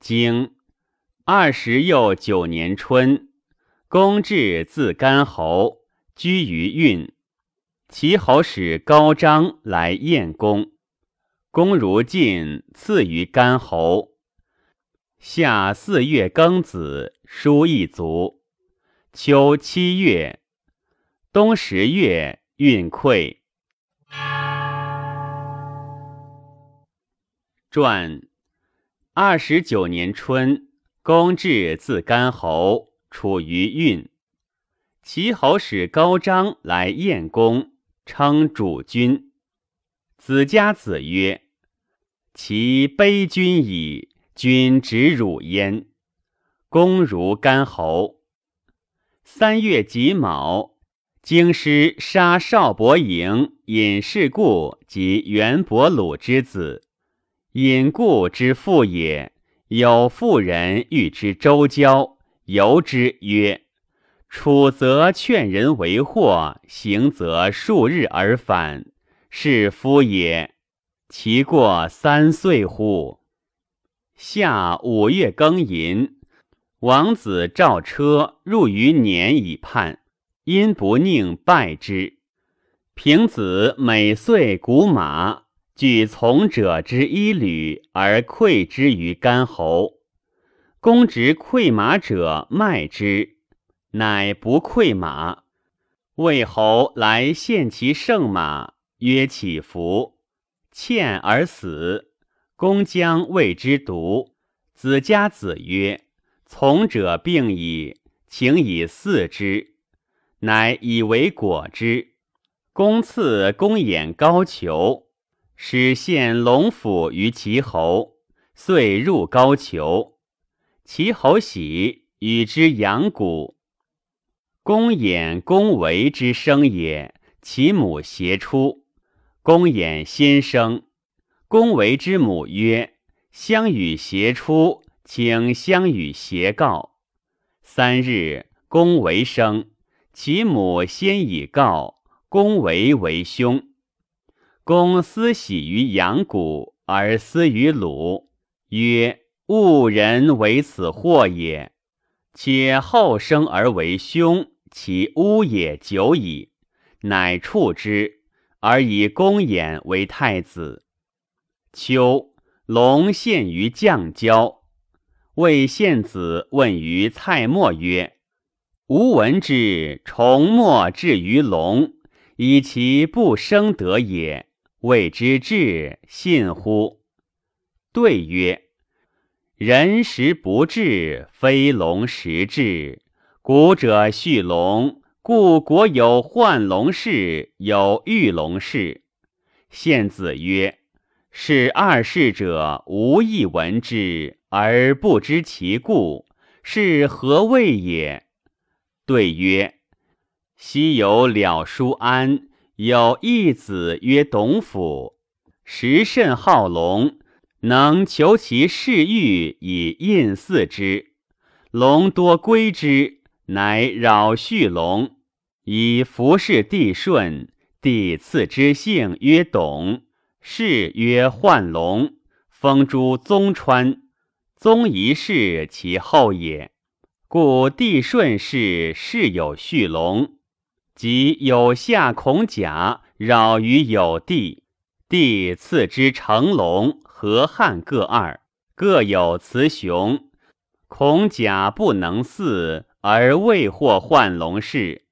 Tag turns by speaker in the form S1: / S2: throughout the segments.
S1: 经二十又九年春，公至自干侯，居于运。齐侯使高张来宴公，公如晋，赐于干侯。夏四月庚子，书一卒。秋七月，冬十月，运溃。传二十九年春，公至自干侯，处于运。齐侯使高张来宴公，称主君。子家子曰：“其卑君矣，君直辱焉。”公如干侯。三月己卯，京师杀少伯营、尹氏故及元伯鲁之子。隐故之父也，有妇人欲之周交，由之曰：“处则劝人为祸，行则数日而返，是夫也。其过三岁乎？”夏五月庚寅，王子召车入于年以叛，因不宁败之。平子每岁鼓马。举从者之一旅而馈之于干侯，公执馈马者卖之，乃不馈马。魏侯来献其圣马，曰乞服，欠而死。公将谓之毒。子家子曰：“从者病矣，请以饲之。”乃以为果之。公赐公衍高俅。使献龙府于齐侯，遂入高俅。齐侯喜，与之养蛊。公衍、公为之生也，其母携出。公衍先生，公为之母曰：“相与携出，请相与携告。”三日，公为生，其母先以告，公为为兄。公思喜于阳谷，而思于鲁，曰：“吾人为此祸也。且后生而为兄，其污也久矣。”乃处之，而以公衍为太子。秋，龙献于将交。魏献子问于蔡墨曰：“吾闻之，虫莫至于龙，以其不生得也。”谓之至，信乎？对曰：人时不至，非龙时至。古者畜龙，故国有幻龙氏，有御龙氏。献子曰：是二世者，无一闻之，而不知其故，是何谓也？对曰：昔有了叔安。有一子曰董府，时甚好龙，能求其侍御以印祀之。龙多归之，乃扰畜龙，以服侍帝舜。帝赐之姓曰董，谥曰幻龙，封诸宗川。宗一世其后也，故帝舜氏世有畜龙。即有夏孔甲扰于有地，帝赐之成龙、河汉各二，各有雌雄。孔甲不能祀，而未获幻龙氏。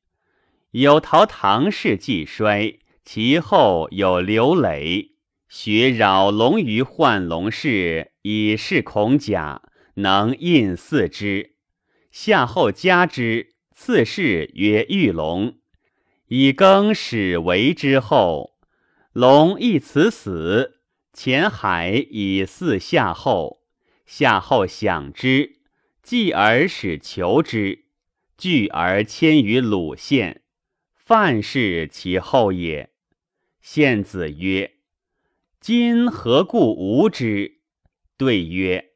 S1: 有陶唐氏既衰，其后有刘累，学扰龙于幻龙氏，以示孔甲，能印祀之。夏后加之，赐氏曰玉龙。以更始为之后，龙亦此死。前海以祀夏后，夏后享之，继而使求之，聚而迁于鲁县。范氏其后也。献子曰：“今何故无之？”对曰：“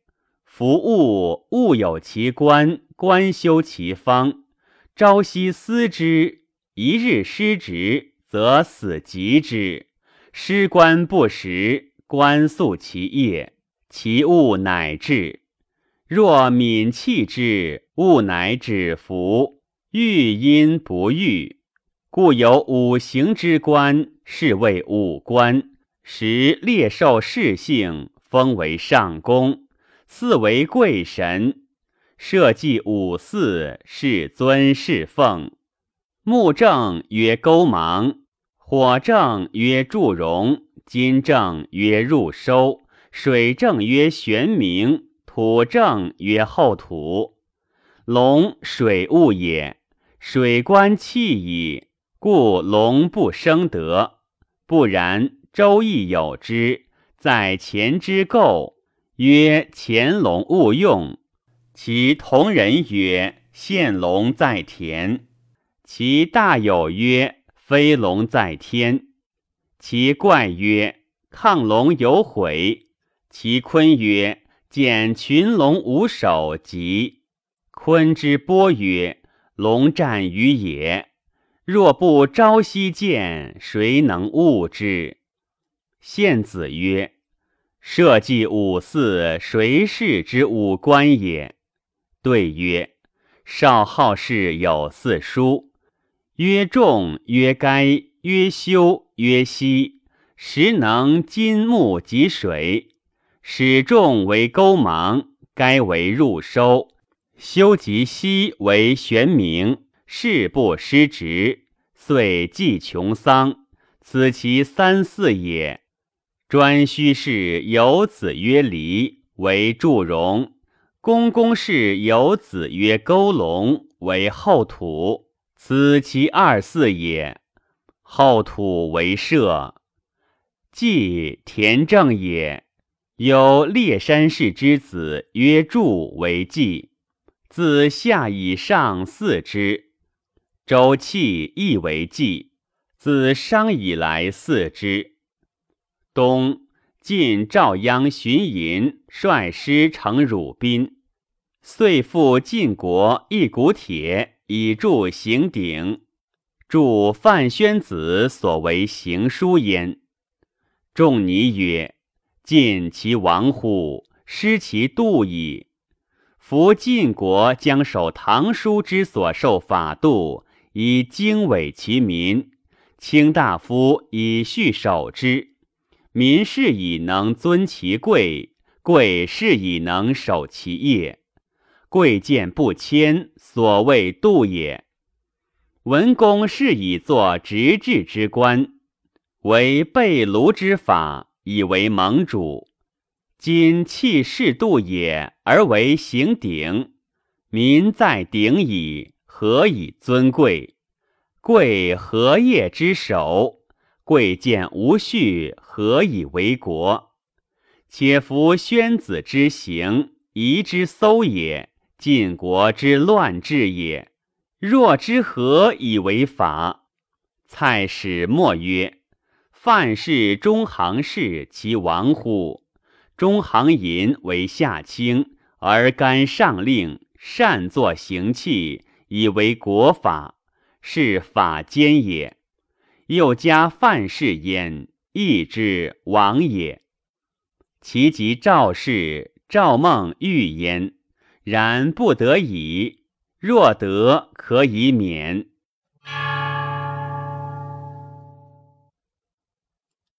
S1: 夫物物有其官，官修其方，朝夕思之。”一日失职，则死及之；失官不食，官宿其业，其物乃至。若敏弃之，物乃止服。欲因不欲，故有五行之官，是谓五官。时列受世性，封为上公，四为贵神。社稷五祀，是尊是奉。木正曰勾芒，火正曰祝融，金正曰入收，水正曰玄冥，土正曰后土。龙水物也，水官气矣，故龙不生德。不然。周易有之，在前之构，曰乾龙勿用。其同人曰现龙在田。其大有曰飞龙在天。其怪曰亢龙有悔。其坤曰见群龙无首及。坤之波曰龙战于野，若不朝夕见，谁能悟之？献子曰：“社稷五祀，谁是之五官也？”对曰：“少好事有四书，曰仲，曰该，曰修，曰息。时能金木及水。始仲为勾芒，该为入收，修及息为玄冥。事不失职，遂济穷桑。此其三四也。”专须氏有子曰离，为祝融；公公氏有子曰勾龙，为后土。此其二四也。后土为社，既田正也。有列山氏之子曰祝，为祭。自下以上四之。周气亦为祭。自商以来四之。冬，晋赵鞅巡营，率师乘汝滨，遂复晋国一股铁以铸行鼎，著范宣子所为行书焉。仲尼曰：“晋其亡乎？失其度矣。夫晋国将守唐书之所受法度，以经纬其民，卿大夫以续守之。”民是以能尊其贵，贵是以能守其业。贵贱不迁，所谓度也。文公是以作直至之官，为备庐之法，以为盟主。今弃士度也，而为行鼎。民在鼎矣，何以尊贵？贵何业之首？贵贱无序，何以为国？且夫宣子之行，夷之搜也；晋国之乱治也。若之何以为法？蔡使莫曰：“范氏中行氏其亡乎？中行寅为下卿，而甘上令，善作行器，以为国法，是法兼也。”又加范氏焉，亦之亡也。其及赵氏、赵孟欲焉，然不得已。若得，可以免。